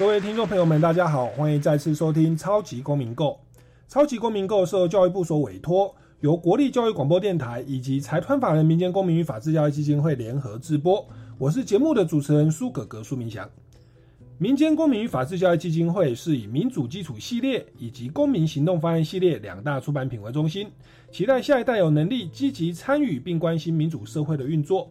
各位听众朋友们，大家好，欢迎再次收听《超级公民购》。《超级公民购》受教育部所委托，由国立教育广播电台以及财团法人民间公民与法治教育基金会联合制播。我是节目的主持人苏格格苏明祥。民间公民与法治教育基金会是以民主基础系列以及公民行动方案系列两大出版品为中心，期待下一代有能力积极参与并关心民主社会的运作。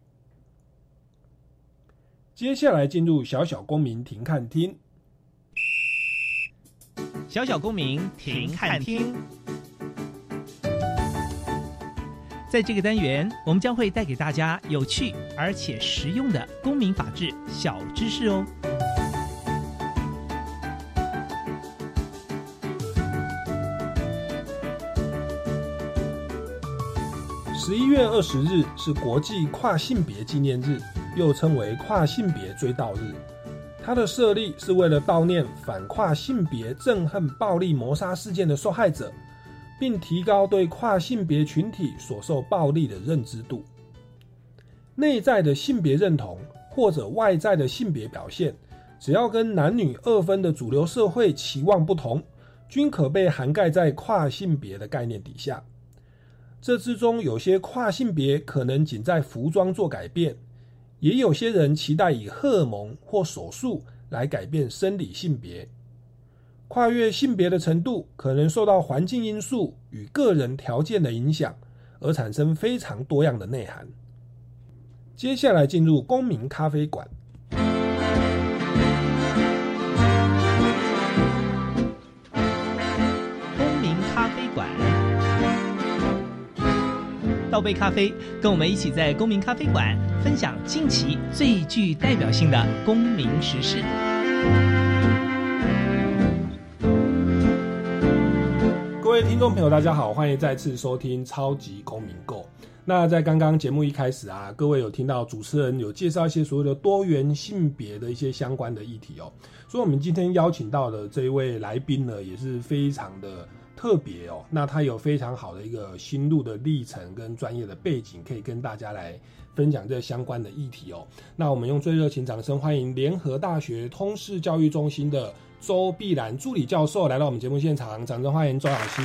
接下来进入小小公民庭看厅。小小公民庭看厅，在这个单元，我们将会带给大家有趣而且实用的公民法治小知识哦。十一月二十日是国际跨性别纪念日。又称为跨性别追悼日，它的设立是为了悼念反跨性别憎恨暴力谋杀事件的受害者，并提高对跨性别群体所受暴力的认知度。内在的性别认同或者外在的性别表现，只要跟男女二分的主流社会期望不同，均可被涵盖在跨性别的概念底下。这之中有些跨性别可能仅在服装做改变。也有些人期待以荷尔蒙或手术来改变生理性别，跨越性别的程度可能受到环境因素与个人条件的影响，而产生非常多样的内涵。接下来进入公民咖啡馆。倒杯咖啡，跟我们一起在公民咖啡馆分享近期最具代表性的公民时事。各位听众朋友，大家好，欢迎再次收听超级公民购。那在刚刚节目一开始啊，各位有听到主持人有介绍一些所谓的多元性别的一些相关的议题哦，所以我们今天邀请到的这一位来宾呢，也是非常的。特别哦，那他有非常好的一个心路的历程跟专业的背景，可以跟大家来分享这相关的议题哦。那我们用最热情掌声欢迎联合大学通识教育中心的周碧兰助理教授来到我们节目现场，掌声欢迎周老师。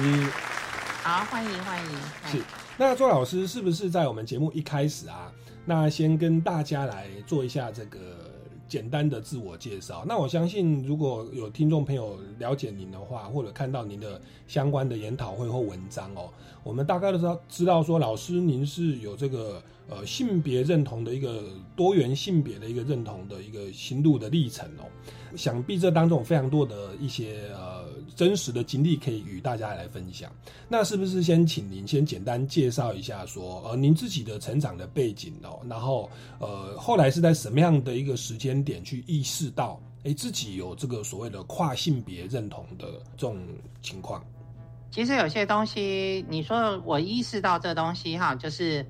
好，欢迎欢迎。是，那周老师是不是在我们节目一开始啊？那先跟大家来做一下这个。简单的自我介绍。那我相信，如果有听众朋友了解您的话，或者看到您的相关的研讨会或文章哦，我们大概都知道，知道说老师您是有这个呃性别认同的一个多元性别的一个认同的一个心路的历程哦。想必这当中非常多的一些呃真实的经历可以与大家来分享。那是不是先请您先简单介绍一下，说呃您自己的成长的背景哦，然后呃后来是在什么样的一个时间点去意识到，哎自己有这个所谓的跨性别认同的这种情况？其实有些东西，你说我意识到这东西哈，就是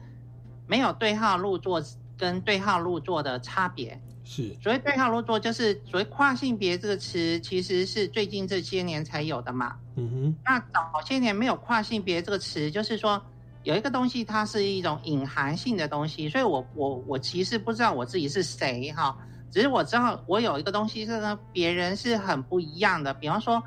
没有对号入座跟对号入座的差别。是，所谓对号入座，就是所谓跨性别这个词，其实是最近这些年才有的嘛。嗯哼。那早些年没有跨性别这个词，就是说有一个东西，它是一种隐含性的东西。所以我我我其实不知道我自己是谁哈，只是我知道我有一个东西是跟别人是很不一样的。比方说，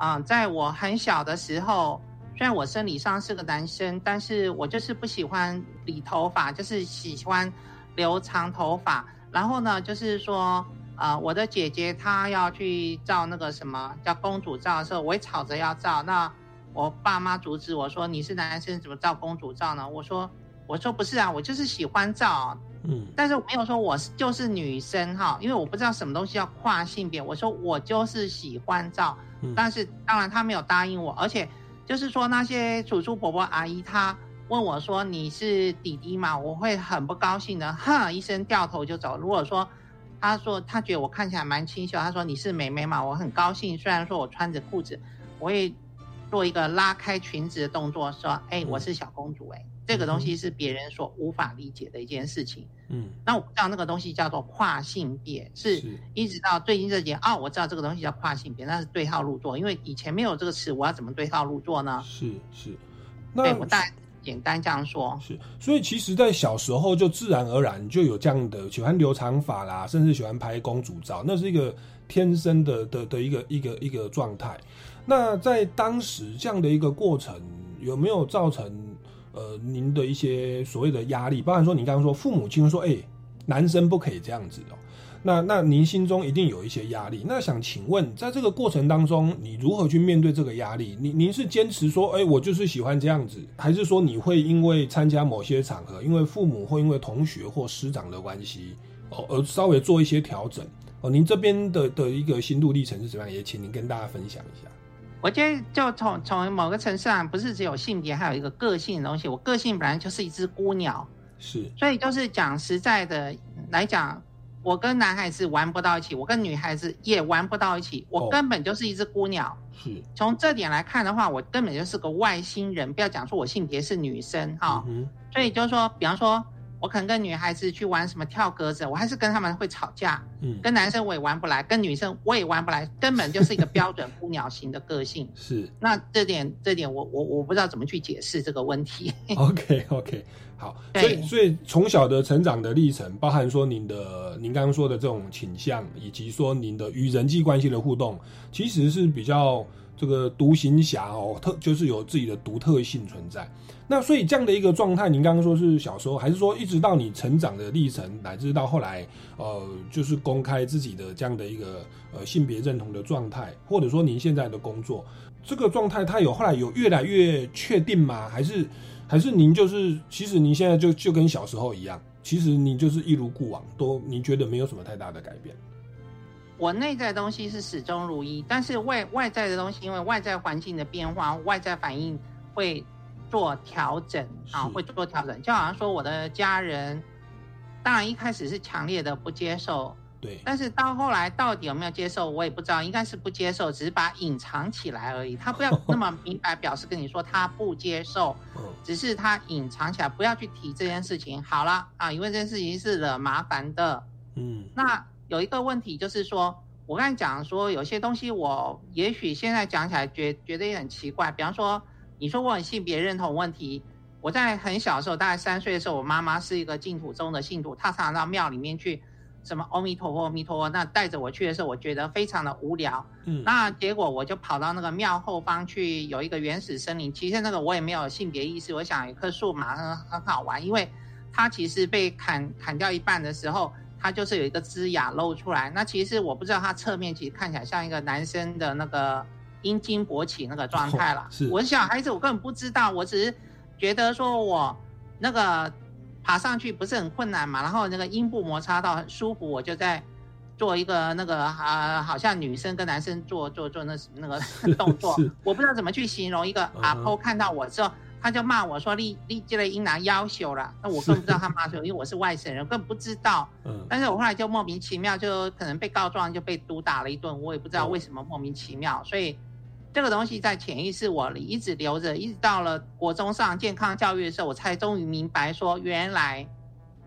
啊，在我很小的时候，虽然我生理上是个男生，但是我就是不喜欢理头发，就是喜欢留长头发。然后呢，就是说，呃，我的姐姐她要去照那个什么叫公主照的时候，我也吵着要照。那我爸妈阻止我说你是男生怎么照公主照呢？我说我说不是啊，我就是喜欢照，嗯但是我没有说我是就是女生哈，因为我不知道什么东西叫跨性别。我说我就是喜欢照，嗯但是当然他没有答应我，而且就是说那些叔叔伯伯阿姨他问我说你是弟弟嘛？我会很不高兴的，哼一声掉头就走。如果说他说他觉得我看起来蛮清秀，他说你是妹妹嘛，我很高兴。虽然说我穿着裤子，我会做一个拉开裙子的动作，说哎、我是小公主哎、这个东西是别人所无法理解的一件事情。嗯那我不知道那个东西叫做跨性别，是是一直到最近这几年哦，我知道这个东西叫跨性别，那是对号入座，因为以前没有这个词，我要怎么对号入座呢？是是，对那我大概简单这样说。是，所以其实，在小时候就自然而然就有这样的喜欢留长发啦，甚至喜欢拍公主照，那是一个天生的的的一个一个一个状态。那在当时这样的一个过程，有没有造成呃您的一些所谓的压力？包含说，你刚刚说父母亲说，哎、男生不可以这样子哦。那那您心中一定有一些压力。那想请问，在这个过程当中，你如何去面对这个压力？您您是坚持说，哎、我就是喜欢这样子，还是说你会因为参加某些场合，因为父母或因为同学或师长的关系，哦，而稍微做一些调整？哦，您这边的的一个心路历程是怎么样？也请您跟大家分享一下。我觉得就从从某个层次上，不是只有性别，还有一个个性的东西。我个性本来就是一只孤鸟，是，所以就是讲实在的来讲，我跟男孩子玩不到一起，我跟女孩子也玩不到一起，哦我根本就是一只孤鸟。是，从这点来看的话，我根本就是个外星人。不要讲说我性别是女生哈，嗯所以就是说，比方说，我可能跟女孩子去玩什么跳格子，我还是跟他们会吵架。嗯，跟男生我也玩不来，跟女生我也玩不来，根本就是一个标准孤鸟型的个性。是那这点这点我我我不知道怎么去解释这个问题。OK OK，好，所以所以从小的成长的历程，包含说您的您刚刚说的这种倾向，以及说您的与人际关系的互动，其实是比较这个独行侠哦，特就是有自己的独特性存在。那所以这样的一个状态，您刚刚说是小时候，还是说一直到你成长的历程，乃至到后来，呃，就是公开自己的这样的一个呃性别认同的状态，或者说您现在的工作，这个状态，它有后来有越来越确定吗？还是还是您就是其实您现在就就跟小时候一样，其实你就是一如故往，都您觉得没有什么太大的改变？我内在的东西是始终如一，但是外外在的东西，因为外在环境的变化，外在反应会做调整啊，会做调整。就好像说我的家人，当然一开始是强烈的不接受，对，但是到后来到底有没有接受，我也不知道，应该是不接受，只是把隐藏起来而已。他不要那么明白表示跟你说他不接受，嗯只是他隐藏起来，不要去提这件事情。好了啊，因为这件事情是惹麻烦的。嗯那有一个问题就是说，我刚才讲说有些东西我也许现在讲起来觉觉得也很奇怪，比方说你说我很性别认同问题，我在很小的时候，大概三岁的时候，我妈妈是一个净土宗的信徒，她常常到庙里面去。什么阿弥陀佛，阿弥陀佛。那带着我去的时候，我觉得非常的无聊。嗯，那结果我就跑到那个庙后方去，有一个原始森林。其实那个我也没有性别意识，我想有一棵树嘛很很好玩，因为它其实被砍砍掉一半的时候，它就是有一个枝芽露出来。那其实我不知道它侧面其实看起来像一个男生的那个阴茎勃起那个状态了。是我是小孩子，我根本不知道，我只是觉得说我那个爬上去不是很困难嘛，然后那个阴部摩擦到很舒服，我就在做一个那个啊，好像女生跟男生做做做那那个 动作，我不知道怎么去形容。一个阿婆看到我之后，他就骂我说：“立立这个阴囊要求了。”那我更不知道他骂什么，因为我是外省人，根本不知道。嗯但是我后来就莫名其妙，就可能被告状，就被毒打了一顿，我也不知道哦为什么莫名其妙。所以这个东西在潜意识我里一直留着，一直到了国中上健康教育的时候，我才终于明白说，原来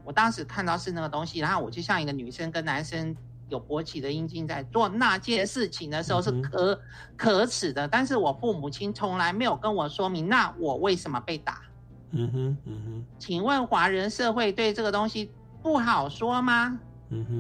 我当时看到是那个东西，然后我就像一个女生跟男生有勃起的阴茎在做那件事情的时候是嗯可、可耻的，但是我父母亲从来没有跟我说明，那我为什么被打？嗯哼嗯哼请问华人社会对这个东西不好说吗？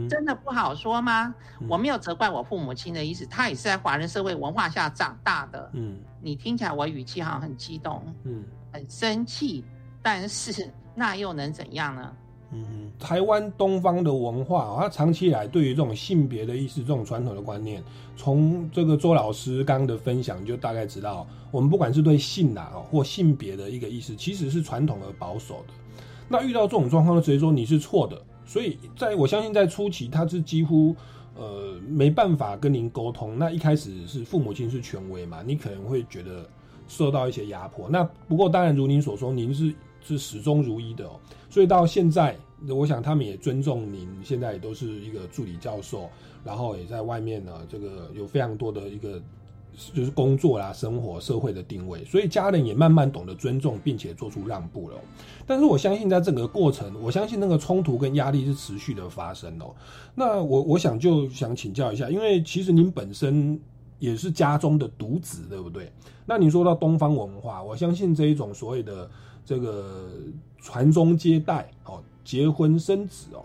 真的不好说吗？嗯我没有责怪我父母亲的意思，他也是在华人社会文化下长大的。嗯你听起来我语气好像很激动、嗯很生气，但是那又能怎样呢？嗯，台湾东方的文化啊，它长期以来对于这种性别的意识、这种传统的观念，从这个周老师刚刚的分享就大概知道，我们不管是对性啊或性别的一个意识，其实是传统而保守的。那遇到这种状况，就直接说你是错的。所以在我相信在初期，他是几乎呃没办法跟您沟通。那一开始是父母亲是权威嘛，你可能会觉得受到一些压迫。那不过当然如您所说，您是是始终如一的哦。所以到现在，我想他们也尊重您，现在也都是一个助理教授，然后也在外面呢，这个有非常多的一个就是工作啦、生活、社会的定位，所以家人也慢慢懂得尊重，并且做出让步了。但是我相信在整个过程，我相信那个冲突跟压力是持续的发生哦。那我我想就想请教一下，因为其实您本身也是家中的独子，对不对？那你说到东方文化，我相信这一种所谓的。这个传宗接代哦，结婚生子哦，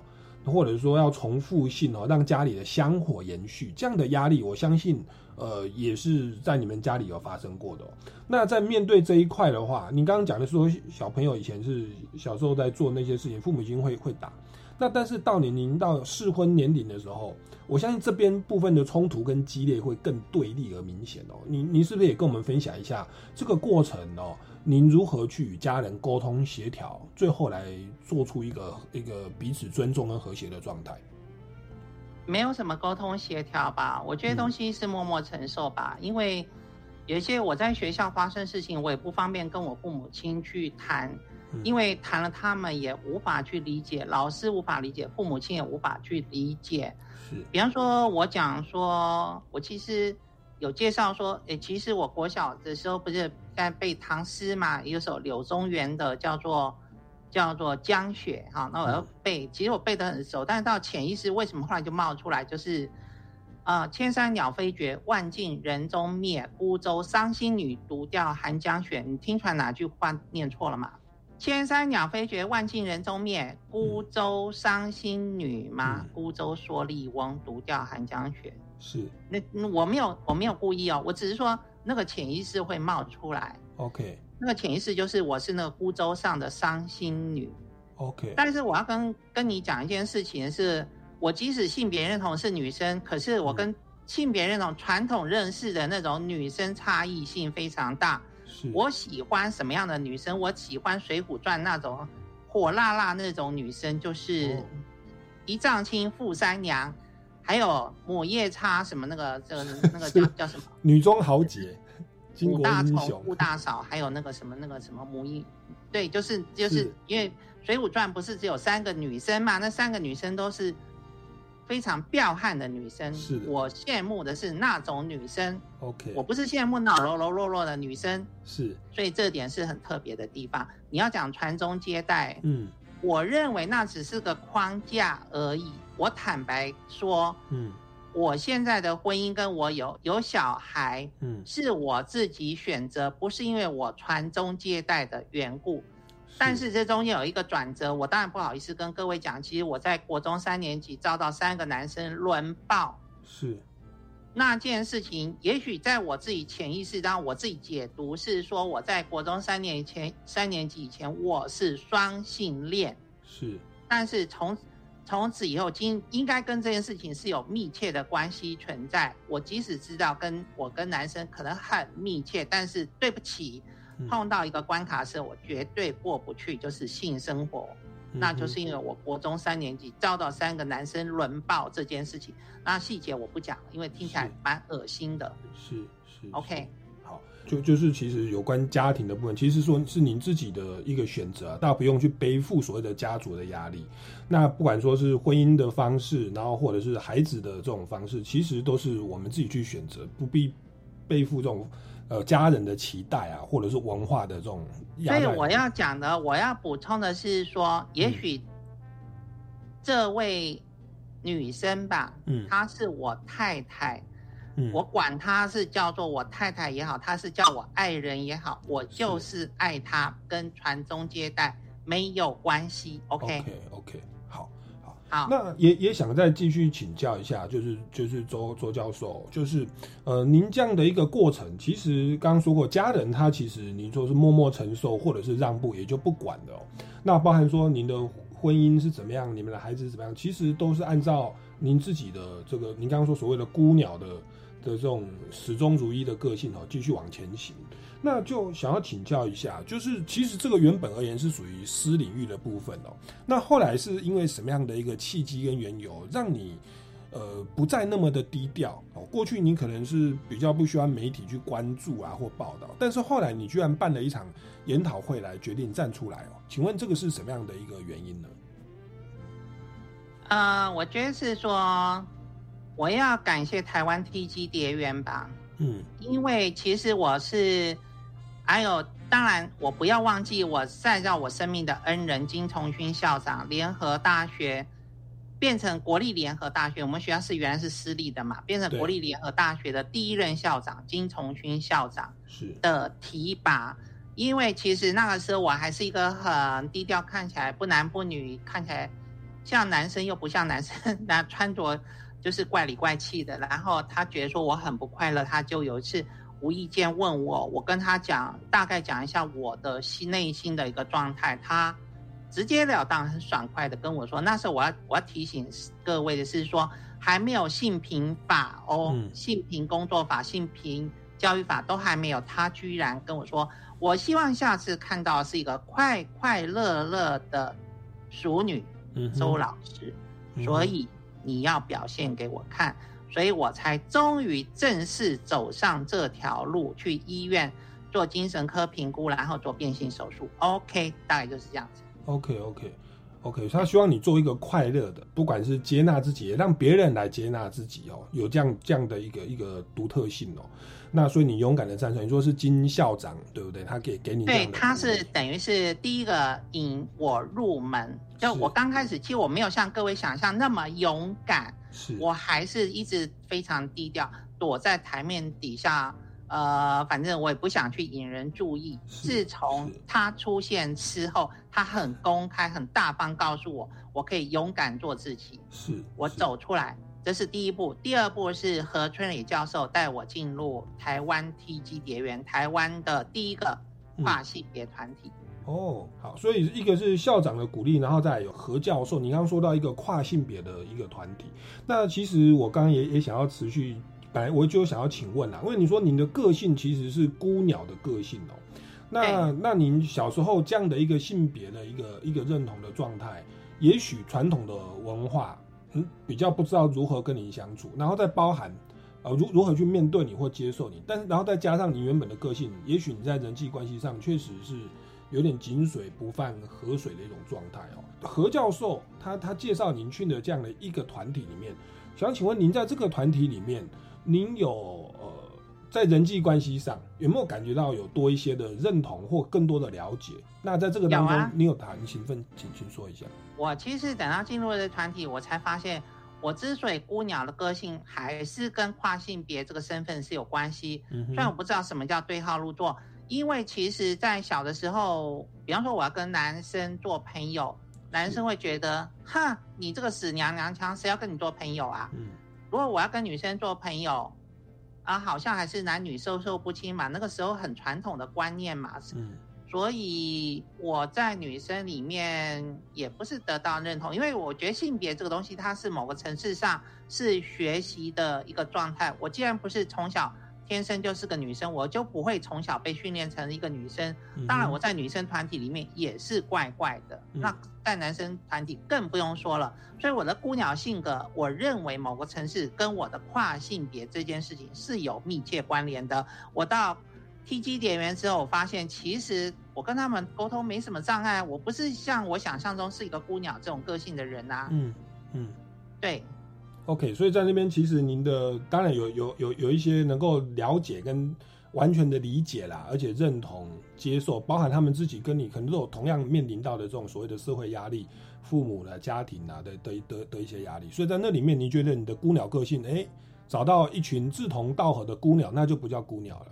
或者说要重复性哦，让家里的香火延续，这样的压力，我相信呃也是在你们家里有发生过的。那在面对这一块的话，你刚刚讲的说小朋友以前是小时候在做那些事情，父母亲会会打。那但是到年龄到适婚年龄的时候，我相信这边部分的冲突跟激烈会更对立而明显哦。你你是不是也跟我们分享一下这个过程哦？您如何去与家人沟通协调，最后来做出一个一个彼此尊重跟和谐的状态？没有什么沟通协调吧，我觉得东西是默默承受吧。因为有一些我在学校发生事情，我也不方便跟我父母亲去谈，因为谈了他们也无法去理解，老师无法理解，父母亲也无法去理解。是，比方说我讲说，我其实。有介绍说，诶，其实我国小的时候不是在背唐诗嘛，有首柳宗元的叫做叫做江雪哈，那我要背，其实我背得很熟，但是到潜意识为什么后来就冒出来，就是啊，千山鸟飞绝，万径人踪灭，孤舟伤心女，独钓寒江雪。你听出来哪句话念错了吗？千山鸟飞绝，万径人踪灭，孤舟伤心女吗？孤舟蓑笠翁，独钓寒江雪。是，那我没有，我没有故意哦，我只是说那个潜意识会冒出来。OK，那个潜意识就是我是那个孤舟上的伤心女。OK，但是我要跟跟你讲一件事情，是我即使性别认同是女生，可是我跟性别认同传统认识的那种女生差异性非常大。是，我喜欢什么样的女生？我喜欢《水浒传》那种火辣辣那种女生，就是一丈青扈三娘。还有抹夜叉什么那个这个 那个叫叫什么？女中豪杰，五大虫、五大嫂，还有那个什么那个什么母婴，对，就是就是因为《水浒传》不是只有三个女生嘛？那三个女生都是非常彪悍的女生。是我羡慕的是那种女生。OK，我不是羡慕那柔柔弱弱的女生。是，所以这点是很特别的地方。你要讲传宗接代，嗯，我认为那只是个框架而已。我坦白说，嗯，我现在的婚姻跟我有有小孩，嗯，是我自己选择，不是因为我传宗接代的缘故。但是。这中间有一个转折，我当然不好意思跟各位讲，其实我在国中三年级遭到三个男生轮暴，是。那件事情，也许在我自己潜意识当中，我自己解读是说，我在国中三年前三年级以前我是双性恋，是，但是从从此以后，今应该跟这件事情是有密切的关系存在。我即使知道跟我跟男生可能很密切，但是对不起，碰到一个关卡是我绝对过不去，就是性生活。那就是因为我国中三年级遭到三个男生轮暴这件事情。那细节我不讲了，因为听起来蛮恶心的。是是，OK。就就是其实有关家庭的部分，其实说是您自己的一个选择，大家不用去背负所谓的家族的压力。那不管说是婚姻的方式，然后或者是孩子的这种方式，其实都是我们自己去选择，不必背负这种呃家人的期待啊，或者是文化的这种压力。所以我要讲的，我要补充的是说，也许这位女生吧，嗯，她是我太太。我管他是叫做我太太也好，他是叫我爱人也好，我就是爱他，跟传宗接代没有关系。OK OK OK，好，好，好。那也也想再继续请教一下，就是就是周周教授，就是呃，您这样的一个过程，其实刚刚说过，家人他其实您说是默默承受或者是让步，也就不管的哦。那包含说您的婚姻是怎么样，你们的孩子是怎么样，其实都是按照您自己的这个，您刚刚说所谓的孤鸟的的这种始终如一的个性哦，继续往前行。那就想要请教一下，就是其实这个原本而言是属于私领域的部分哦。那后来是因为什么样的一个契机跟缘由，让你呃不再那么的低调哦？过去你可能是比较不需要媒体去关注啊或报道，但是后来你居然办了一场研讨会来决定站出来哦。请问这个是什么样的一个原因呢？呃，我觉得是说我要感谢台湾 TG 蝶园吧，嗯，因为其实我是。还有，当然，我不要忘记我再让我生命的恩人金崇勋校长，联合大学变成国立联合大学。我们学校是原来是私立的嘛，变成国立联合大学的第一任校长金崇勋校长是的提拔。因为其实那个时候我还是一个很低调，看起来不男不女，看起来像男生又不像男生，那穿着就是怪里怪气的。然后他觉得说我很不快乐，他就有一次。无意间问我，我跟他讲，大概讲一下我的心内心的一个状态，他直截了当、很爽快的跟我说，那时候我要我要提醒各位的是说，还没有性平法哦，性平工作法、性平教育法都还没有，他居然跟我说，我希望下次看到是一个快快乐乐的熟女周老师，所以你要表现给我看。所以我才终于正式走上这条路，去医院做精神科评估，然后做变性手术。OK，大概就是这样子。OK，OK，OK，他希望你做一个快乐的，不管是接纳自己，也让别人来接纳自己哦，有这样这样的一个一个独特性哦。那所以你勇敢的站出来，你说是金校长对不对？他给给你对，他是等于是第一个引我入门。就我刚开始，其实我没有像各位想象那么勇敢。是我还是一直非常低调，躲在台面底下。呃，反正我也不想去引人注意。自从他出现之后，他很公开、很大方告诉我，我可以勇敢做自己。是我走出来，这是第一步。第二步是何春礼教授带我进入台湾 TG 蝶园，台湾的第一个跨性别团体。哦，好，所以一个是校长的鼓励，然后再有何教授。你刚刚说到一个跨性别的一个团体，那其实我刚刚也也想要持续，本来我就想要请问啦，因为你说您的个性其实是孤鸟的个性哦，那那您小时候这样的一个性别的一个一个认同的状态，也许传统的文化嗯比较不知道如何跟您相处，然后再包含呃如如何去面对你或接受你，但是然后再加上你原本的个性，也许你在人际关系上确实是。有点井水不犯河水的一种状态哦。何教授他他介绍您去的这样的一个团体里面，想请问您在这个团体里面，您有在人际关系上有没有感觉到有多一些的认同或更多的了解？那在这个当中，你有谈兴奋，请请说一下。我其实等到进入了团体，我才发现，我之所以孤鸟的个性还是跟跨性别这个身份是有关系。虽然我不知道什么叫对号入座。因为其实，在小的时候，比方说我要跟男生做朋友，男生会觉得，哼，你这个死娘娘腔，谁要跟你做朋友啊？嗯。如果我要跟女生做朋友，啊，好像还是男女授受不亲嘛，那个时候很传统的观念嘛。嗯。所以我在女生里面也不是得到认同，因为我觉得性别这个东西，它是某个层次上是学习的一个状态。我既然不是从小。天生就是个女生，我就不会从小被训练成一个女生。当然，我在女生团体里面也是怪怪的。那在男生团体更不用说了。所以我的孤鸟性格，我认为某个城市跟我的跨性别这件事情是有密切关联的。我到 TG 点员之后，我发现其实我跟他们沟通没什么障碍。我不是像我想象中是一个孤鸟这种个性的人啊。嗯嗯，对。OK，所以在那边其实您的当然有有有有一些能够了解跟完全的理解啦，而且认同接受，包含他们自己跟你可能都有同样面临到的这种所谓的社会压力、父母的家庭啊的的的的一些压力。所以在那里面，你觉得你的孤鸟个性，哎，找到一群志同道合的孤鸟，那就不叫孤鸟了。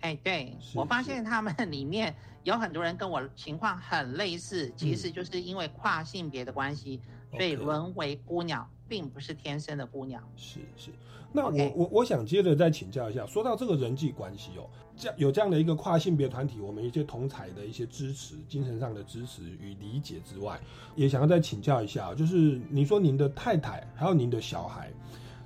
哎，对我发现他们里面有很多人跟我情况很类似，其实就是因为跨性别的关系，所以沦为孤鸟。并不是天生的姑娘，是是。那我我我想接着再请教一下，说到这个人际关系哦，这样有这样的一个跨性别团体，我们一些同才的一些支持、精神上的支持与理解之外，也想要再请教一下，就是您说您的太太还有您的小孩，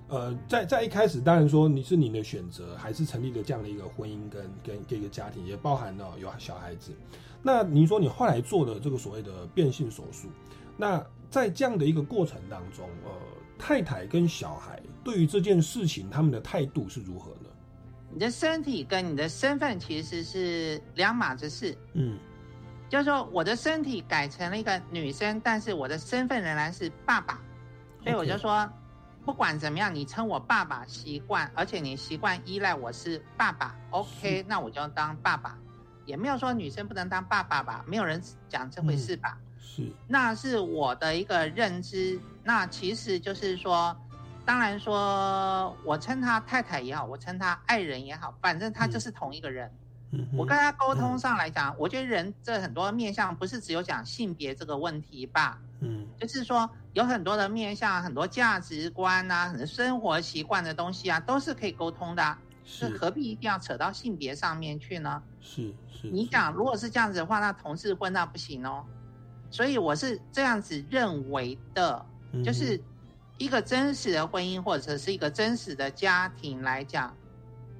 呃，在在一开始，当然说你是您的选择，还是成立了这样的一个婚姻跟跟跟一个家庭，也包含了有小孩子。那您说你后来做的这个所谓的变性手术，那在这样的一个过程当中，呃，太太跟小孩对于这件事情他们的态度是如何呢？你的身体跟你的身份其实是两码子事。嗯，就是说我的身体改成了一个女生，但是我的身份仍然是爸爸，所以我就说，不管怎么样，你称我爸爸习惯，而且你习惯依赖我是爸爸，OK，那我就当爸爸，也没有说女生不能当爸爸吧，没有人讲这回事吧？是，那是我的一个认知，那其实就是说。当然说，我称他太太也好，我称他爱人也好，反正他就是同一个人。我跟他沟通上来讲，我觉得人这很多面相不是只有讲性别这个问题吧？嗯，就是说有很多的面相，很多价值观啊，很多生活习惯的东西啊，都是可以沟通的。是何必一定要扯到性别上面去呢？是是。你讲如果是这样子的话，那同志婚那不行哦。所以我是这样子认为的，就是。一个真实的婚姻或者是一个真实的家庭来讲，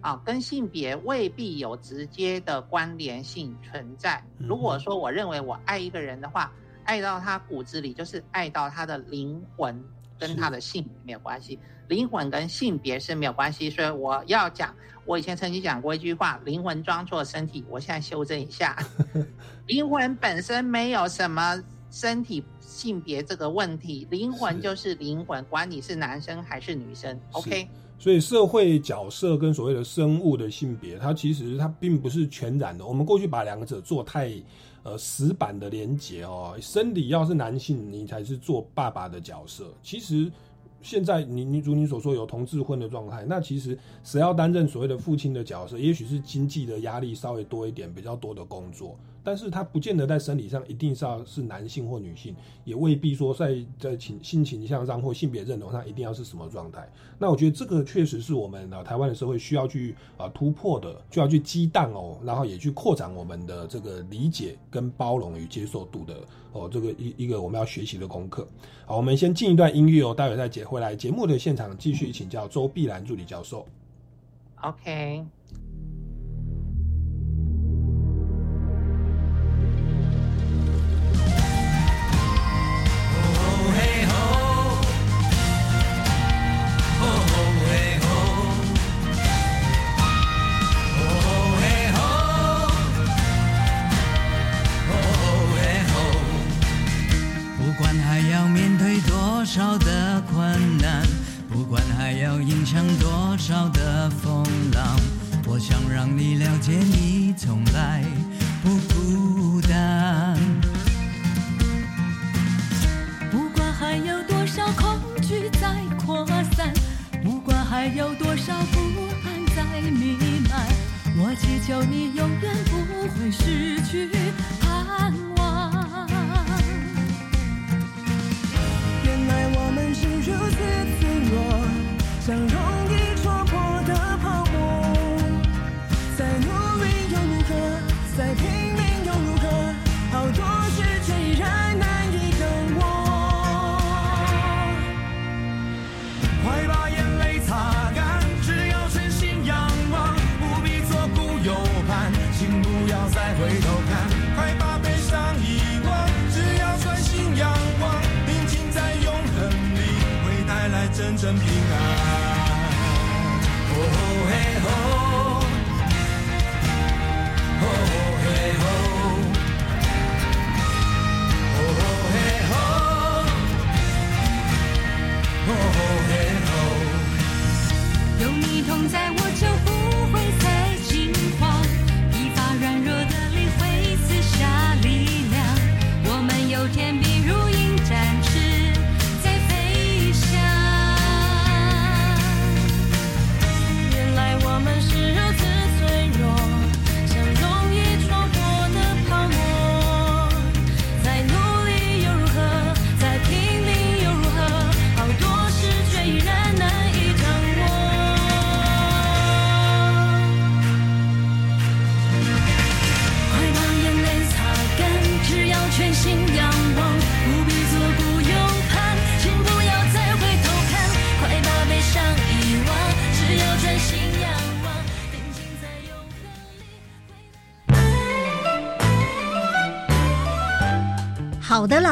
啊，跟性别未必有直接的关联性存在。如果说我认为我爱一个人的话，爱到他骨子里，就是爱到他的灵魂，跟他的性别没有关系。灵魂跟性别是没有关系，所以我要讲，我以前曾经讲过一句话：灵魂装作身体。我现在修正一下，灵魂本身没有什么身体。性别这个问题，灵魂就是灵魂，管你是男生还是女生，OK。所以社会角色跟所谓的生物的性别，它其实它并不是全然的。我们过去把两者做太呃死板的连结哦，生理要是男性，你才是做爸爸的角色。其实现在你你如你所说有同志婚的状态，那其实谁要担任所谓的父亲的角色，也许是经济的压力稍微多一点，比较多的工作。但是他不见得在生理上一定是要是男性或女性，也未必说在在情性倾向上或性别认同上一定要是什么状态。那我觉得这个确实是我们啊台湾的社会需要去啊突破的，就要去激荡哦，然后也去扩展我们的这个理解跟包容与接受度的哦，这个一一个我们要学习的功课。好，我们先进一段音乐哦，待会再接回来节目的现场继续请教周碧兰助理教授。OK。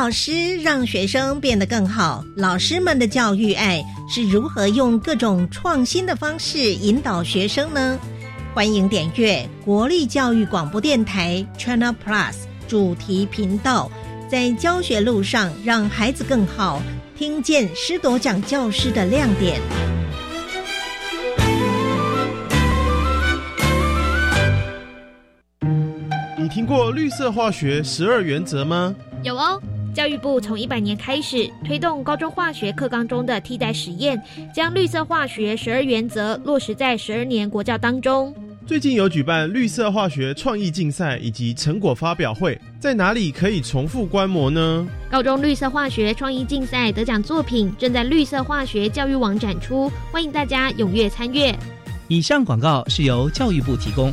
老师让学生变得更好，老师们的教育爱是如何用各种创新的方式引导学生呢？欢迎点阅国立教育广播电台 China Plus 主题频道，在教学路上让孩子更好，听见师铎奖教师的亮点。你听过绿色化学十二原则吗？有哦，教育部从一百年开始推动高中化学课纲中的替代实验，将绿色化学十二原则落实在十二年国教当中。最近有举办绿色化学创意竞赛以及成果发表会，在哪里可以重复观摩呢？高中绿色化学创意竞赛得奖作品正在绿色化学教育网展出，欢迎大家踊跃参阅。以上广告是由教育部提供。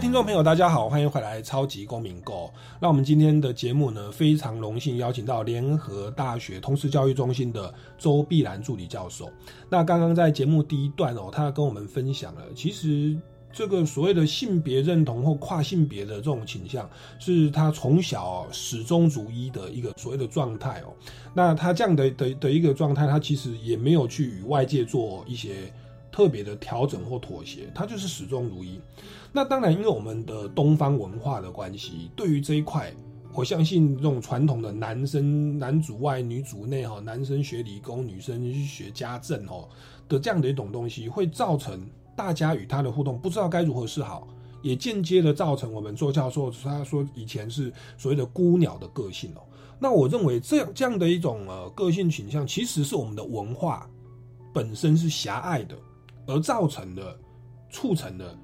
位听众朋友，大家好，欢迎回来《超级公民购》。那我们今天的节目呢，非常荣幸邀请到联合大学通识教育中心的周碧兰助理教授。那刚刚在节目第一段哦，他跟我们分享了，其实这个所谓的性别认同或跨性别的这种倾向，是他从小始终如一的一个所谓的状态哦。那他这样的的的一个状态，他其实也没有去与外界做一些特别的调整或妥协，他就是始终如一。那当然，因为我们的东方文化的关系，对于这一块，我相信这种传统的男生男主外女主内哈，男生学理工，女生学家政哦的这样的一种东西，会造成大家与他的互动不知道该如何是好，也间接的造成我们做教授他说以前是所谓的孤鸟的个性哦。那我认为这样这样的一种呃个性倾向，其实是我们的文化本身是狭隘的，而造成的促成的。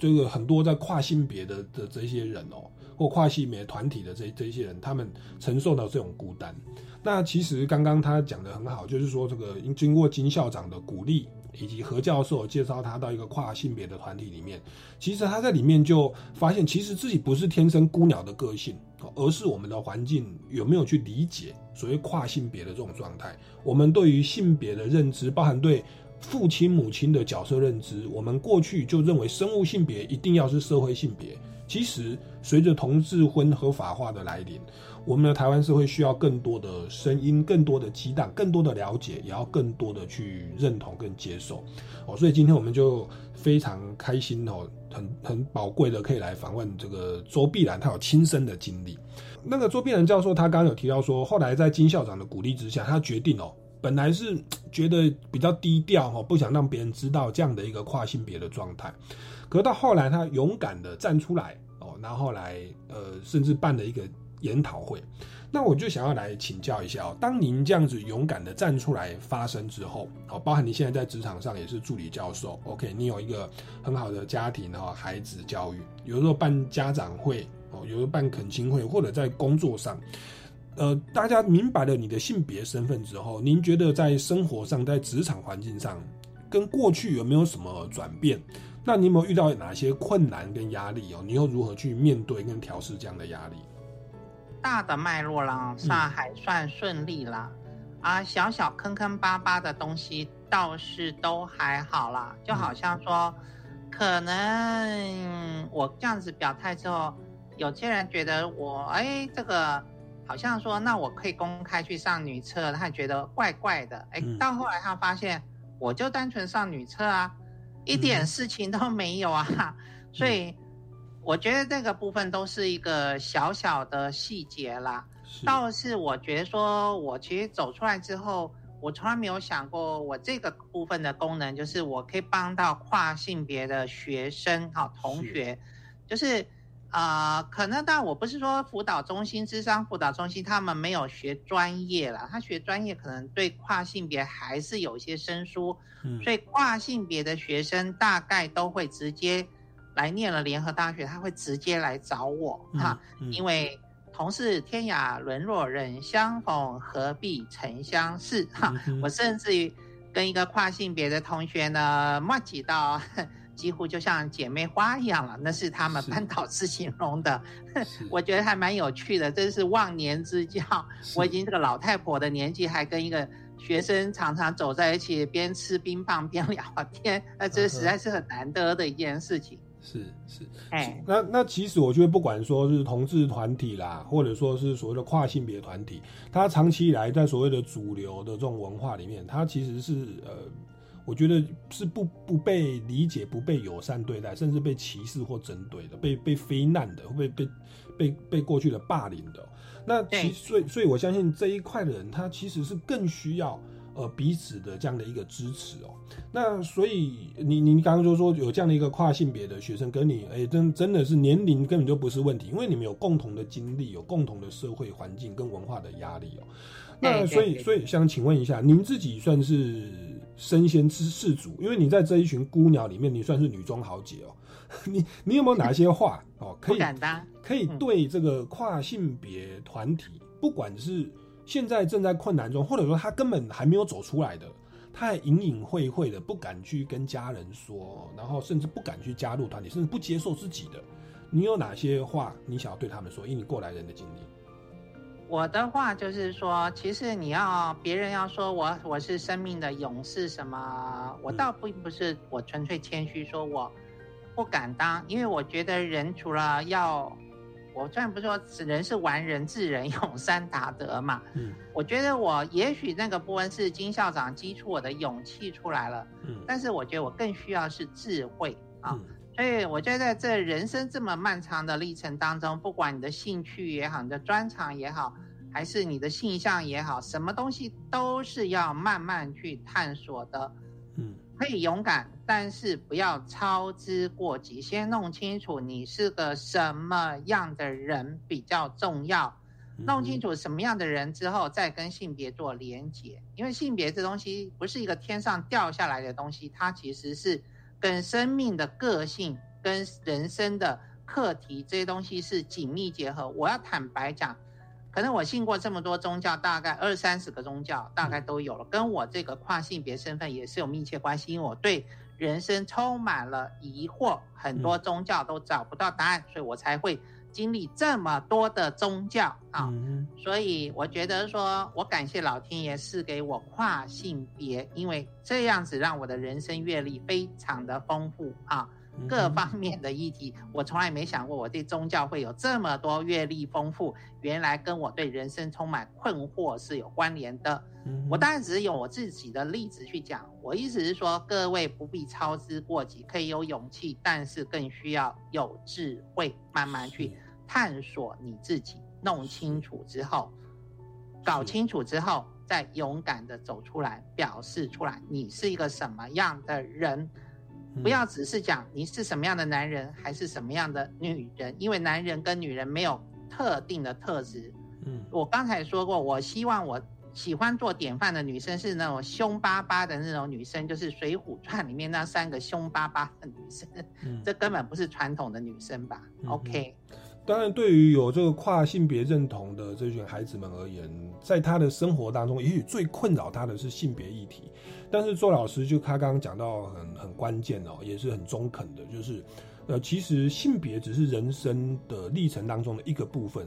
这个很多在跨性别的的这些人哦，或跨性别团体的这这些人，他们承受到这种孤单。那其实刚刚他讲的很好，就是说这个经过金校长的鼓励，以及何教授介绍他到一个跨性别的团体里面，其实他在里面就发现，其实自己不是天生孤鸟的个性，而是我们的环境有没有去理解所谓跨性别的这种状态。我们对于性别的认知，包含对。父亲、母亲的角色认知，我们过去就认为生物性别一定要是社会性别。其实，随着同志婚合法化的来临，我们的台湾社会需要更多的声音、更多的激荡、更多的了解，也要更多的去认同跟接受。哦，所以今天我们就非常开心哦，很很宝贵的可以来访问这个周碧然，他有亲身的经历。那个周碧然教授，他刚刚有提到说，后来在金校长的鼓励之下，他决定哦。本来是 觉得比较低调哈，不想让别人知道这样的一个跨性别的状态，可到后来他勇敢的站出来哦，然后来呃，甚至办了一个研讨会。那我就想要来请教一下哦，当您这样子勇敢的站出来发声之后，哦，包含你现在在职场上也是助理教授，OK，你有一个很好的家庭哈，孩子教育，有时候办家长会哦，有时候办恳亲会，或者在工作上。呃，大家明白了你的性别身份之后，您觉得在生活上、在职场环境上，跟过去有没有什么转变？那你有没有遇到哪些困难跟压力哦？你又如何去面对跟调试这样的压力？大的脉络啦，上还算顺利啦，啊，小小坑坑巴巴的东西倒是都还好啦。就好像说，可能我这样子表态之后，有些人觉得我哎这个。好像说那我可以公开去上女厕，他觉得怪怪的。哎，嗯到后来他发现，我就单纯上女厕啊，一点事情都没有啊。所以我觉得这个部分都是一个小小的细节啦。倒是我觉得说，我其实走出来之后，我从来没有想过，我这个部分的功能就是我可以帮到跨性别的学生哈同学，就是啊、呃可能但我不是说辅导中心、智商辅导中心他们没有学专业啦，他学专业可能对跨性别还是有一些生疏，嗯所以跨性别的学生大概都会直接来念了联合大学，他会直接来找我哈。嗯因为同是天涯沦落人，相逢何必曾相识哈。嗯我甚至于跟一个跨性别的同学呢，默契到几乎就像姐妹花一样了，那是他们班导师形容的，我觉得还蛮有趣的，真是忘年之交。我已经这个老太婆的年纪，还跟一个学生常常走在一起，边吃冰棒边聊天，那这实在是很难得的一件事情。是是，哎，那那其实我觉得，不管说是同志团体啦，或者说是所谓的跨性别团体，它长期以来在所谓的主流的这种文化里面，它其实是呃，我觉得是不不被理解、不被友善对待，甚至被歧视或针对的，被被非难的，会被被被被过去的霸凌的。那其所以所以我相信这一块的人，他其实是更需要。呃，彼此的这样的一个支持哦，那所以你你刚刚就说有这样的一个跨性别的学生跟你，哎，真真的是年龄根本就不是问题，因为你们有共同的经历，有共同的社会环境跟文化的压力哦。那所以所以想请问一下，您自己算是身先之士卒，因为你在这一群孤鸟里面，你算是女中豪杰哦。你你有没有哪些话哦，可以。可以对这个跨性别团体，不管是现在正在困难中，或者说他根本还没有走出来的，他还隐隐晦晦的不敢去跟家人说，然后甚至不敢去加入团体，甚至不接受自己的，你有哪些话你想要对他们说？以你过来人的经历，我的话就是说，其实你要别人要说我我是生命的勇士什么，我倒并不是我纯粹谦虚说我不敢当，因为我觉得人除了要，我虽然不是说人是完人治人勇三达德嘛，嗯。我觉得我也许那个部分是金校长激出我的勇气出来了，嗯。但是我觉得我更需要是智慧啊。嗯所以我觉得在这人生这么漫长的历程当中，不管你的兴趣也好，你的专长也好，还是你的性向也好，什么东西都是要慢慢去探索的。嗯可以勇敢，但是不要操之过急。先弄清楚你是个什么样的人比较重要。嗯弄清楚什么样的人之后，再跟性别做连结。因为性别这东西不是一个天上掉下来的东西，它其实是跟生命的个性、跟人生的课题这些东西是紧密结合。我要坦白讲，可能我信过这么多宗教，大概二三十个宗教，大概都有了，跟我这个跨性别身份也是有密切关系。因为我对人生充满了疑惑，很多宗教都找不到答案，所以我才会经历这么多的宗教啊。嗯所以我觉得说，我感谢老天爷赐给我跨性别，因为这样子让我的人生阅历非常的丰富啊，嗯各方面的议题，我从来没想过我对宗教会有这么多阅历丰富，原来跟我对人生充满困惑是有关联的。嗯我当然只是用我自己的例子去讲，我意思是说，各位不必操之过急，可以有勇气，但是更需要有智慧，慢慢去探索你自己，弄清楚之后，搞清楚之后，再勇敢的走出来，表示出来你是一个什么样的人。嗯。不要只是讲你是什么样的男人，还是什么样的女人，因为男人跟女人没有特定的特质。嗯。我刚才说过，我希望我喜欢做典范的女生是那种凶巴巴的那种女生，就是《水浒传》里面那三个凶巴巴的女生，嗯。这根本不是传统的女生吧、嗯 o k 当然，对于有这个跨性别认同的这群孩子们而言，在他的生活当中，也许最困扰他的是性别议题。但是周老师就他刚刚讲到很很关键哦，也是很中肯的，就是呃，其实性别只是人生的历程当中的一个部分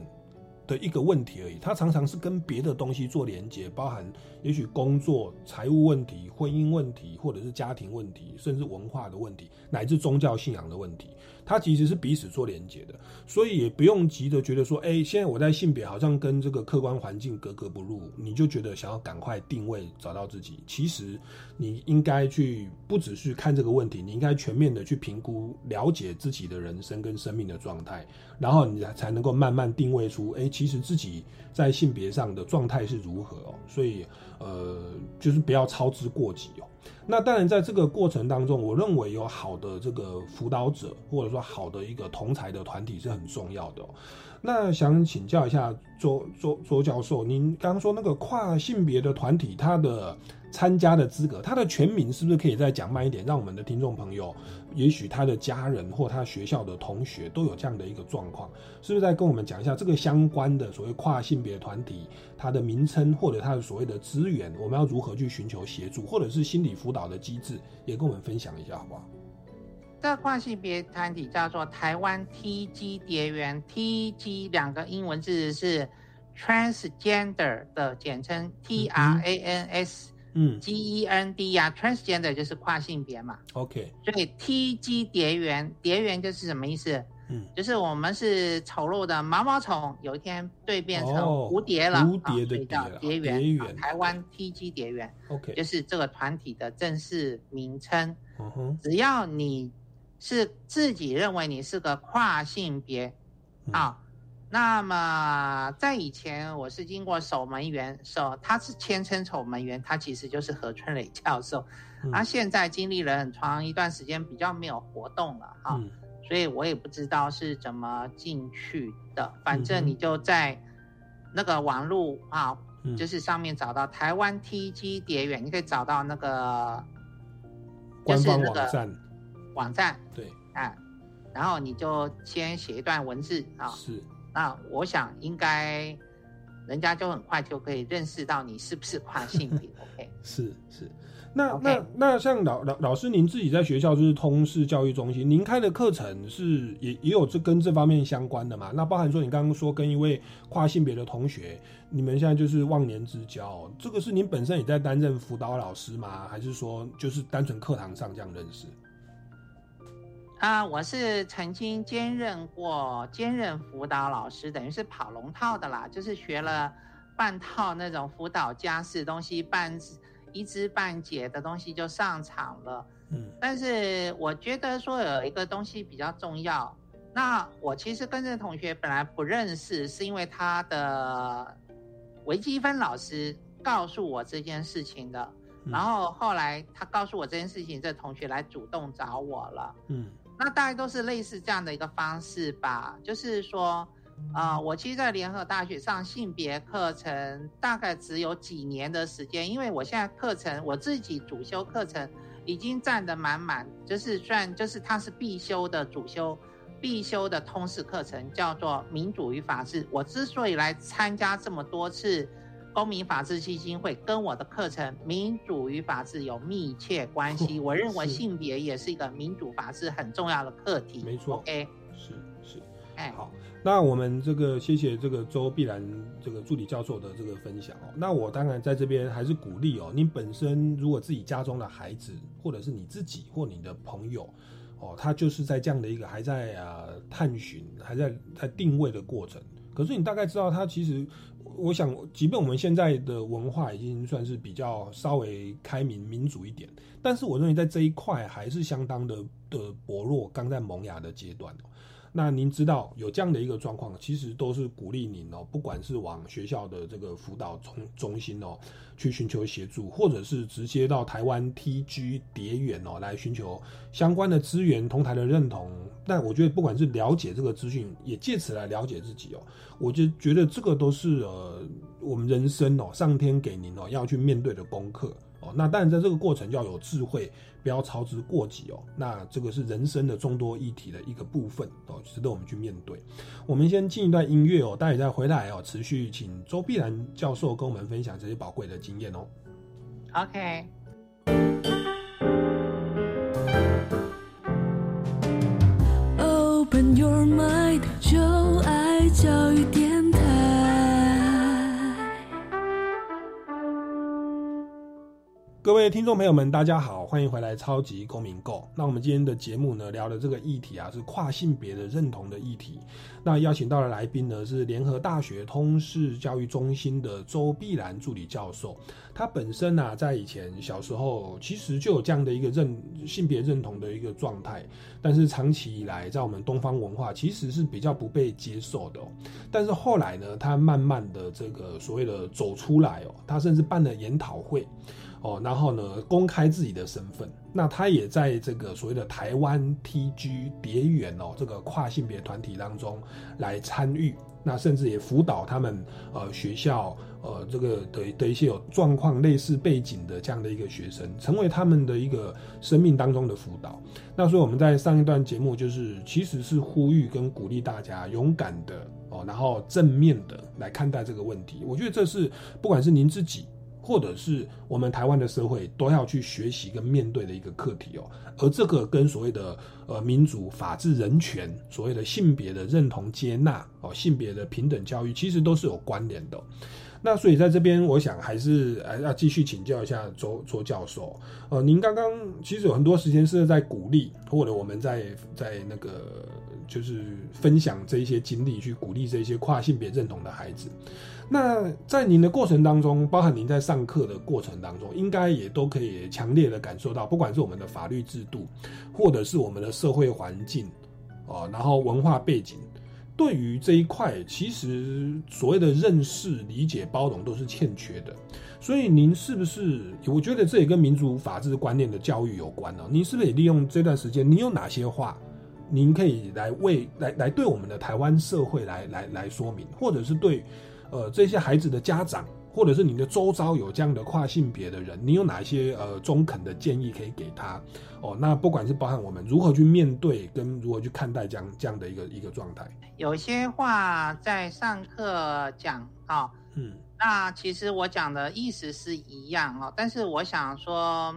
的一个问题而已，它常常是跟别的东西做连接，包含也许工作、财务问题、婚姻问题，或者是家庭问题，甚至文化的问题，乃至宗教信仰的问题。它其实是彼此做连接的，所以也不用急着觉得说，哎，现在我在性别好像跟这个客观环境格格不入，你就觉得想要赶快定位找到自己。其实你应该去不只是看这个问题，你应该全面的去评估、了解自己的人生跟生命的状态，然后你才能够慢慢定位出，哎，其实自己在性别上的状态是如何哦。所以，呃，就是不要操之过急哦。那当然，在这个过程当中，我认为有好的这个辅导者，或者说好的一个同才的团体是很重要的。那想请教一下周周周教授，您刚刚说那个跨性别的团体，他的参加的资格，他的全名是不是可以再讲慢一点，让我们的听众朋友，也许他的家人或他学校的同学都有这样的一个状况，是不是在跟我们讲一下这个相关的所谓跨性别团体，它的名称或者它的所谓的资源，我们要如何去寻求协助，或者是心理辅导的机制，也跟我们分享一下，好不好？这跨性别团体叫做台湾 TG 蝶园，TG 两个英文字是 transgender 的简称，T R A N S，嗯，G E N D 呀，transgender 就是跨性别嘛，OK，所以 TG 蝶园，蝶园就是什么意思？嗯，就是我们是丑陋的毛毛虫，有一天蜕变成哦蝴蝶了，蝴蝶的蝶蝶园，蝶园啊台湾 TG 蝶园 OK，就是这个团体的正式名称。嗯哼，只要你是自己认为你是个跨性别，嗯。啊，那么在以前我是经过守门员，守他是谦称守门员，他其实就是何春磊教授，嗯。他现在经历了很长一段时间比较没有活动了哈，嗯。所以我也不知道是怎么进去的，反嗯正你就在那个网络啊，嗯。就是上面找到台湾 TG 蝶园，你可以找到那个官方就是那个网站，网站。对，啊，然后你就先写一段文字啊，是，那我想应该人家就很快就可以认识到你是不是跨性别，OK？是是。那那那像老老老师，您自己在学校就是通识教育中心，您开的课程是也也有这跟这方面相关的嘛？那包含说你刚刚说跟一位跨性别的同学，你们现在就是忘年之交，这个是您本身也在担任辅导老师吗？还是说就是单纯课堂上这样认识？啊，我是曾经兼任过兼任辅导老师，等于是跑龙套的啦，就是学了半套那种辅导家事东西，半一知半解的东西就上场了。嗯但是我觉得说有一个东西比较重要，那我其实跟这个同学本来不认识，是因为他的微积分老师告诉我这件事情的，嗯然后后来他告诉我这件事情，这同学来主动找我了。嗯那大概都是类似这样的一个方式吧，就是说，啊、我其实，在联合大学上性别课程大概只有几年的时间，因为我现在课程我自己主修课程已经占得满满，就是算就是它是必修的主修。必修的通识课程叫做民主与法治。我之所以来参加这么多次公民法治基金会，跟我的课程民主与法治有密切关系。我认为性别也是一个民主法治很重要的课题。没错 OK，是是。哎，好，那我们这个谢谢这个周碧兰这个助理教授的这个分享哦。那我当然在这边还是鼓励哦，你本身如果自己家中的孩子，或者是你自己或你的朋友。哦，他就是在这样的一个还在啊探寻、还在在定位的过程。可是你大概知道，他其实，我想，即便我们现在的文化已经算是比较稍微开明、民主一点，但是我认为在这一块还是相当的的薄弱，刚在萌芽的阶段。那您知道有这样的一个状况，其实都是鼓励您哦，不管是往学校的这个辅导中中心哦去寻求协助，或者是直接到台湾 TG 蝶远哦来寻求相关的资源、同台的认同。但我觉得不管是了解这个资讯，也借此来了解自己哦，我就觉得这个都是呃我们人生哦上天给您哦要去面对的功课哦。那当然在这个过程要有智慧。不要操之过急哦，那这个是人生的众多议题的一个部分哦，值得我们去面对。我们先进一段音乐哦，待会再回来哦，持续请周碧然教授跟我们分享这些宝贵的经验哦。OK。位听众朋友们，大家好，欢迎回来《超级公民购》。那我们今天的节目呢，聊的这个议题啊，是跨性别的认同的议题。那邀请到的来宾呢，是联合大学通识教育中心的周碧兰助理教授。他本身呢、在以前小时候其实就有这样的一个认性别认同的一个状态，但是长期以来，在我们东方文化其实是比较不被接受的、但是后来呢，他慢慢的这个所谓的走出来哦，他甚至办了研讨会。哦，然后呢，公开自己的身份。那他也在这个所谓的台湾 TG 蝶园哦，这个跨性别团体当中来参与。那甚至也辅导他们呃学校呃这个的的一些有状况类似背景的这样的一个学生，成为他们的一个生命当中的辅导。那所以我们在上一段节目就是其实是呼吁跟鼓励大家勇敢的哦，然后正面的来看待这个问题。我觉得这是不管是您自己。或者是我们台湾的社会都要去学习跟面对的一个课题哦，而这个跟所谓的呃民主、法治、人权，所谓的性别的认同接纳哦，性别的平等教育，其实都是有关联的。那所以在这边，我想还是呃要继续请教一下周周教授。呃，您刚刚其实有很多时间是在鼓励，或者我们在在那个就是分享这一些经历，去鼓励这些跨性别认同的孩子。那在您的过程当中，包含您在上课的过程当中，应该也都可以强烈的感受到，不管是我们的法律制度，或者是我们的社会环境，哦，然后文化背景，对于这一块，其实所谓的认识、理解、包容都是欠缺的。所以您是不是？我觉得这也跟民主法治观念的教育有关呢、您是不是也利用这段时间，您有哪些话？您可以来为来来对我们的台湾社会来来来说明，或者是对呃这些孩子的家长，或者是您的周遭有这样的跨性别的人，你有哪一些呃中肯的建议可以给他？哦，那不管是包含我们如何去面对，跟如何去看待这样这样的一个一个状态。有些话在上课讲啊、嗯那其实我讲的意思是一样哦，但是我想说，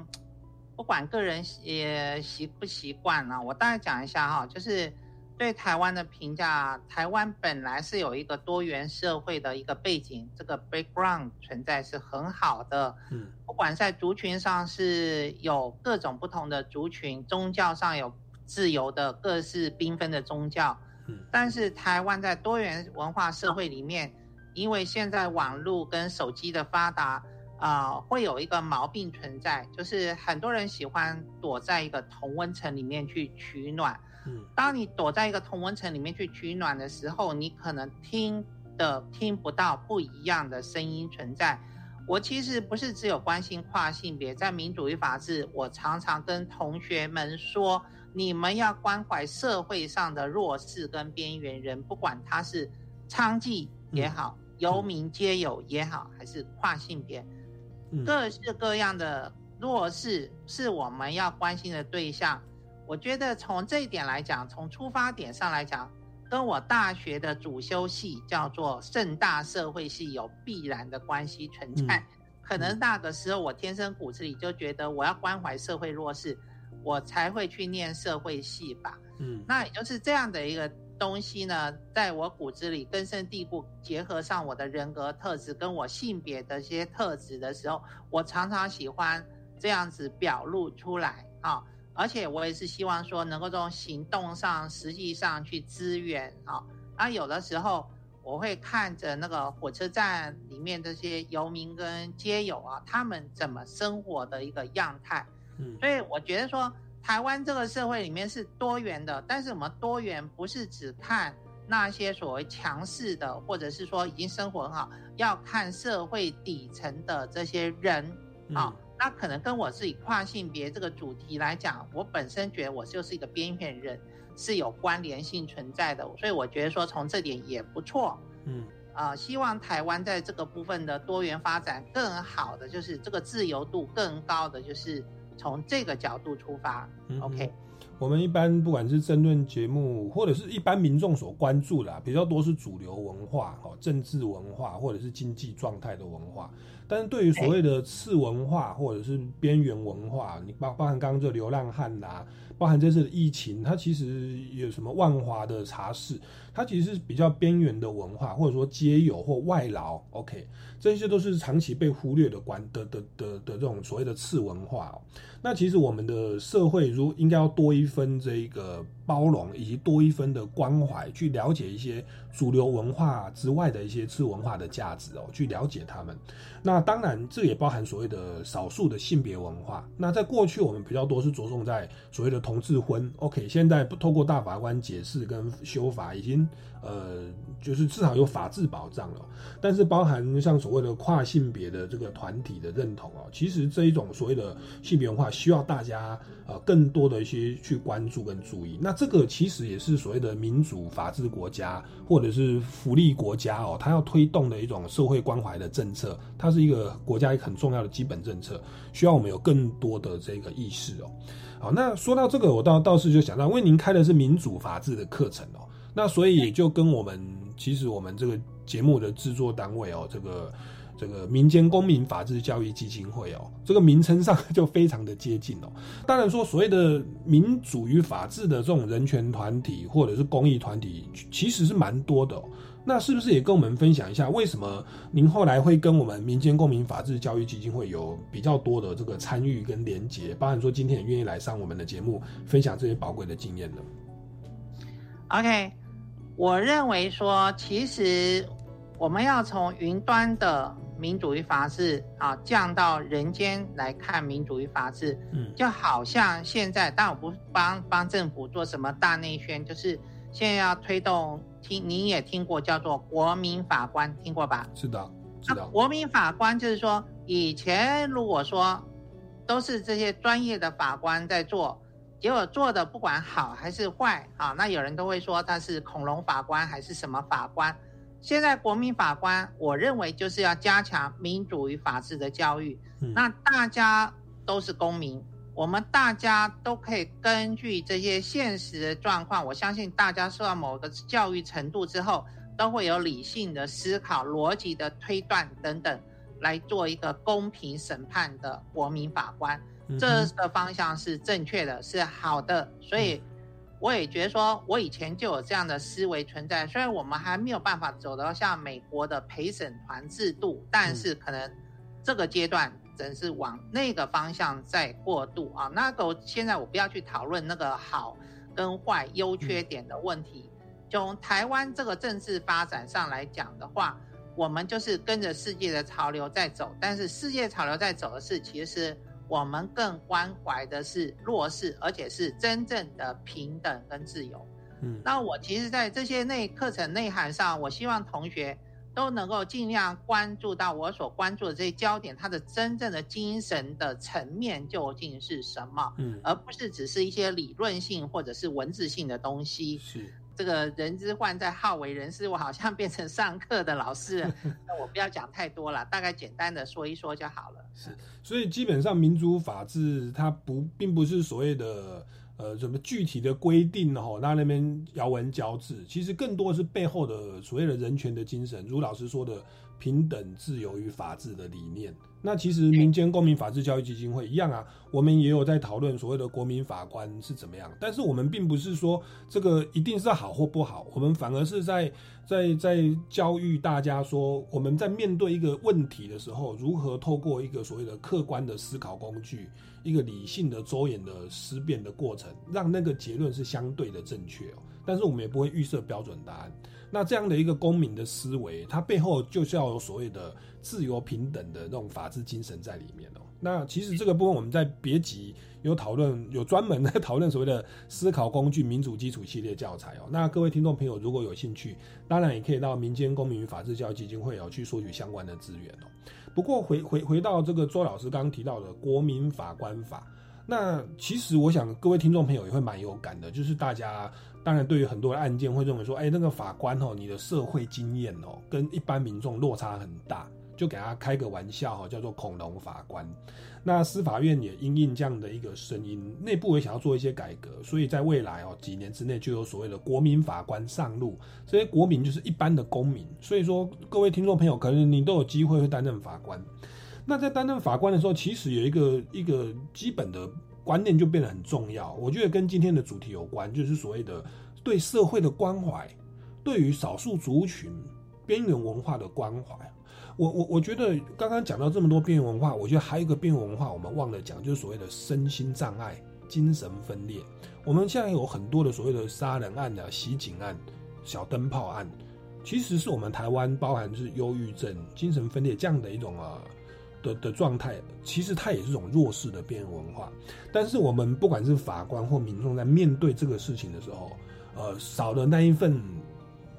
不管个人也习不习惯呢，我大概讲一下哈，就是对台湾的评价，台湾本来是有一个多元社会的一个背景，这个 background 存在是很好的，嗯。不管在族群上是有各种不同的族群，宗教上有自由的各式缤纷的宗教，嗯。但是台湾在多元文化社会里面，因为现在网络跟手机的发达，啊、会有一个毛病存在，就是很多人喜欢躲在一个同温层里面去取暖。嗯当你躲在一个同温层里面去取暖的时候，你可能听的听不到不一样的声音存在。我其实不是只有关心跨性别，在民主与法治，我常常跟同学们说，你们要关怀社会上的弱势跟边缘人，不管他是娼妓也好，游民皆有也好，还是跨性别，嗯各式各样的弱势是我们要关心的对象。我觉得从这一点来讲，从出发点上来讲，跟我大学的主修系叫做盛大社会系有必然的关系存在。可能那个时候我天生骨子里就觉得我要关怀社会弱势，我才会去念社会系吧。嗯那也就是这样的一个东西呢，在我骨子里根深蒂固，结合上我的人格特质跟我性别的一些特质的时候，我常常喜欢这样子表露出来啊。而且我也是希望说，能够从行动上、实际上去支援啊。啊，有的时候我会看着那个火车站里面这些游民跟街友啊，他们怎么生活的一个样态。嗯所以我觉得说，台湾这个社会里面是多元的，但是我们多元不是只看那些所谓强势的，或者是说已经生活很好，要看社会底层的这些人啊。那可能跟我自己跨性别这个主题来讲，我本身觉得我就是一个边缘人，是有关联性存在的，所以我觉得说从这点也不错。嗯啊、希望台湾在这个部分的多元发展更好的，就是这个自由度更高的，就是从这个角度出发。嗯 OK，我们一般不管是争论节目，或者是一般民众所关注的、啊，比较多是主流文化、哦政治文化，或者是经济状态的文化。但是对于所谓的次文化或者是边缘文化，你包包含刚刚这流浪汉啦、包含这次的疫情，它其实有什么万华的茶室，它其实是比较边缘的文化，或者说街友或外劳，OK，这些都是长期被忽略的关的的的的这种所谓的次文化哦。那其实我们的社会如应该要多一分这个包容，以及多一分的关怀，去了解一些主流文化之外的一些次文化的价值哦，去了解他们。那当然，这也包含所谓的少数的性别文化。那在过去，我们比较多是着重在所谓的同志婚。OK，现在不透过大法官解释跟修法，已经呃，就是至少有法治保障了。但是包含像所谓的跨性别的这个团体的认同哦，其实这一种所谓的性别文化，需要大家呃更多的一些去关注跟注意。那这个其实也是所谓的民主法治国家或者是福利国家哦，它要推动的一种社会关怀的政策，它是一个国家一个很重要的基本政策，需要我们有更多的这个意识哦。好，那说到这个，我倒倒是就想到，因为您开的是民主法治的课程哦，那所以也就跟我们其实我们这个节目的制作单位哦，这个这个民间公民法治教育基金会哦，这个名称上就非常的接近哦。当然说，所谓的民主与法治的这种人权团体或者是公益团体，其实是蛮多的、哦。那是不是也跟我们分享一下，为什么您后来会跟我们民间公民法治教育基金会有比较多的这个参与跟连结？包含说今天也愿意来上我们的节目，分享这些宝贵的经验呢？OK，我认为说，其实我们要从云端的民主与法治啊，降到人间来看民主与法治，嗯，就好像现在，但我不是帮帮政府做什么大内宣，就是现在要推动。听，你也听过叫做国民法官，听过吧？是的，是的。国民法官就是说，以前如果说都是这些专业的法官在做，结果做的不管好还是坏啊，那有人都会说他是恐龙法官还是什么法官。现在国民法官，我认为就是要加强民主与法治的教育，那大家都是公民。我们大家都可以根据这些现实的状况，我相信大家受到某个教育程度之后，都会有理性的思考、逻辑的推断等等，来做一个公平审判的国民法官。这个方向是正确的，是好的。所以我也觉得说，我以前就有这样的思维存在。虽然我们还没有办法走到像美国的陪审团制度，但是可能这个阶段。真是往那个方向在过渡啊！那个现在我不要去讨论那个好跟坏、优缺点的问题。从台湾这个政治发展上来讲的话，我们就是跟着世界的潮流在走。但是世界潮流在走的是，其实我们更关怀的是弱势，而且是真正的平等跟自由。嗯，那我其实，在这些内课程内涵上，我希望同学。都能够尽量关注到我所关注的这些焦点，它的真正的精神的层面究竟是什么？嗯，而不是只是一些理论性或者是文字性的东西。是这个人之患在好为人师，我好像变成上课的老师，那我不要讲太多了，大概简单的说一说就好了。是，所以基本上民主法治它不并不是所谓的。呃，什么具体的规定呢？哈，那那边遥文交字，其实更多是背后的所谓的人权的精神，如老师说的平等、自由与法治的理念。那其实民间公民法治教育基金会一样啊，我们也有在讨论所谓的国民法官是怎么样，但是我们并不是说这个一定是好或不好，我们反而是在在在教育大家说，我们在面对一个问题的时候，如何透过一个所谓的客观的思考工具。一个理性的、周延的思辨的过程，让那个结论是相对的正确哦。但是我们也不会预设标准答案。那这样的一个公民的思维，它背后就是要有所谓的自由平等的那种法治精神在里面哦。那其实这个部分我们在别集有讨论，有专门在 讨论所谓的思考工具民主基础系列教材哦。那各位听众朋友如果有兴趣，当然也可以到民间公民与法治教育基金会哦去索取相关的资源哦。不过回回回到这个周老师刚刚提到的国民法官法，那其实我想各位听众朋友也会蛮有感的，就是大家当然对于很多的案件会认为说，哎，那个法官哦，你的社会经验哦，跟一般民众落差很大，就给他开个玩笑哈，叫做恐龙法官。那司法院也因应这样的一个声音，内部也想要做一些改革，所以在未来哦几年之内就有所谓的国民法官上路。这些国民就是一般的公民，所以说各位听众朋友，可能你都有机会会担任法官。那在担任法官的时候，其实有一个一个基本的观念就变得很重要。我觉得跟今天的主题有关，就是所谓的对社会的关怀，对于少数族群、边缘文化的关怀。我我我觉得刚刚讲到这么多边缘文化，我觉得还有一个边缘文化我们忘了讲，就是所谓的身心障碍、精神分裂。我们现在有很多的所谓的杀人案啊、袭警案、小灯泡案，其实是我们台湾包含是忧郁症、精神分裂这样的一种啊的的状态，其实它也是一种弱势的边缘文化。但是我们不管是法官或民众在面对这个事情的时候，呃，少了那一份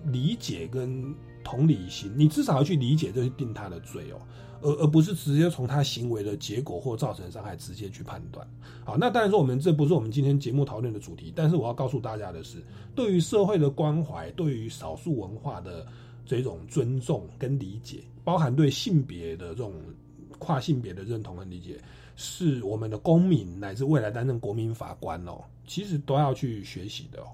理解跟。同理心，你至少要去理解，这是定他的罪哦，而而不是直接从他行为的结果或造成伤害直接去判断。好，那当然说我们这不是我们今天节目讨论的主题，但是我要告诉大家的是，对于社会的关怀，对于少数文化的这种尊重跟理解，包含对性别的这种跨性别的认同和理解，是我们的公民乃至未来担任国民法官哦，其实都要去学习的哦。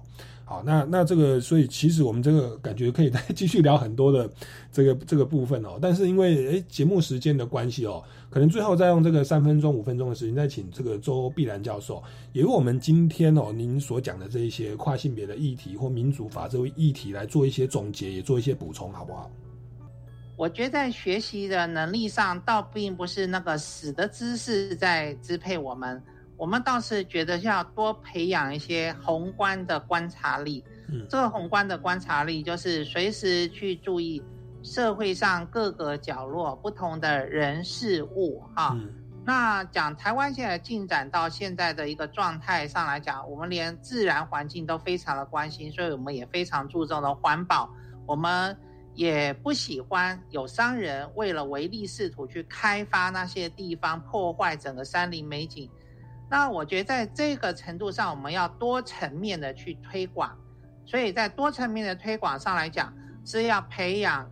好，那那这个，所以其实我们这个感觉可以再继续聊很多的这个这个部分哦。但是因为诶节目时间的关系哦，可能最后再用这个三分钟五分钟的时间，再请这个周碧兰教授，也为我们今天哦您所讲的这一些跨性别的议题或民主法这个议题来做一些总结，也做一些补充，好不好？我觉得在学习的能力上，倒并不是那个死的知识在支配我们。我们倒是觉得要多培养一些宏观的观察力。嗯，这个宏观的观察力就是随时去注意社会上各个角落不同的人事物。哈，那讲台湾现在进展到现在的一个状态上来讲，我们连自然环境都非常的关心，所以我们也非常注重的环保。我们也不喜欢有商人为了唯利是图去开发那些地方，破坏整个山林美景。那我觉得在这个程度上，我们要多层面的去推广，所以在多层面的推广上来讲，是要培养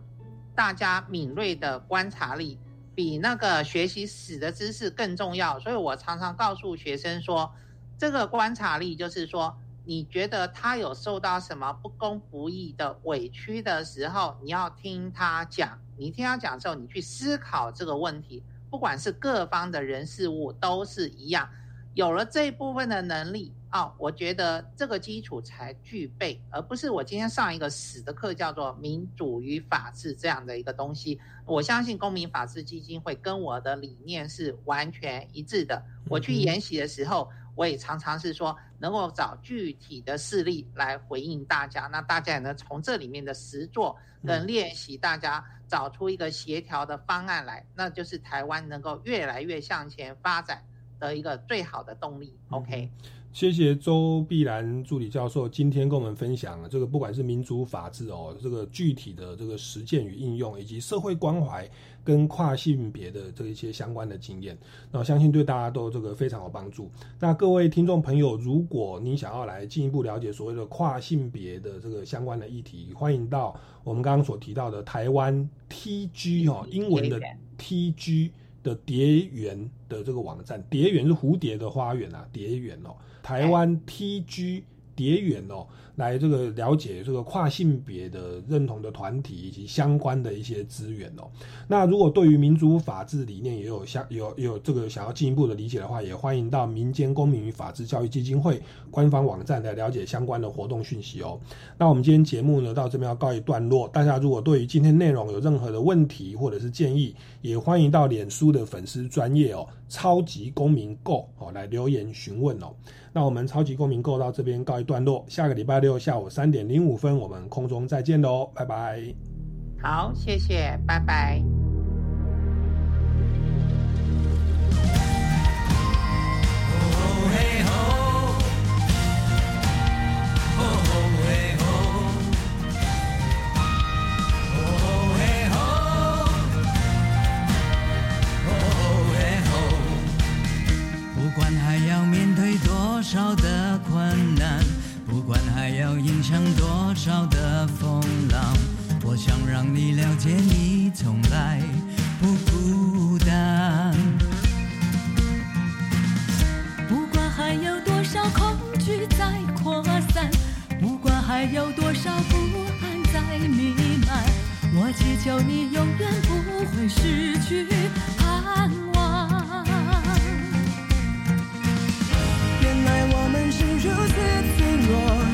大家敏锐的观察力，比那个学习死的知识更重要。所以我常常告诉学生说，这个观察力就是说，你觉得他有受到什么不公不义的委屈的时候，你要听他讲，你听他讲之后，你去思考这个问题，不管是各方的人事物都是一样。有了这一部分的能力啊，我觉得这个基础才具备，而不是我今天上一个死的课，叫做民主与法治这样的一个东西。我相信公民法治基金会跟我的理念是完全一致的。我去研习的时候，我也常常是说，能够找具体的事例来回应大家，那大家也能从这里面的实作跟练习，大家找出一个协调的方案来，那就是台湾能够越来越向前发展。的一个最好的动力。OK，谢谢周碧兰助理教授今天跟我们分享这个，不管是民主法治哦，这个具体的这个实践与应用，以及社会关怀跟跨性别的这一些相关的经验，那我相信对大家都这个非常有帮助。那各位听众朋友，如果你想要来进一步了解所谓的跨性别的这个相关的议题，欢迎到我们刚刚所提到的台湾 TG 哦，英文的 TG。的蝶园的这个网站，蝶园是蝴蝶的花园啊，蝶园哦，台湾 TG 蝶园哦。来这个了解这个跨性别的认同的团体以及相关的一些资源哦。那如果对于民主法治理念也有相有有这个想要进一步的理解的话，也欢迎到民间公民与法治教育基金会官方网站来了解相关的活动讯息哦。那我们今天节目呢到这边要告一段落。大家如果对于今天内容有任何的问题或者是建议，也欢迎到脸书的粉丝专业哦，超级公民购哦来留言询问哦。那我们超级公民购到这边告一段落，下个礼拜六下午三点零五分，我们空中再见喽，拜拜。好，谢谢，拜拜。影响多少的风浪？我想让你了解，你从来不孤单。不管还有多少恐惧在扩散，不管还有多少不安在弥漫，我祈求你永远不会失去盼望。原来我们是如此脆弱。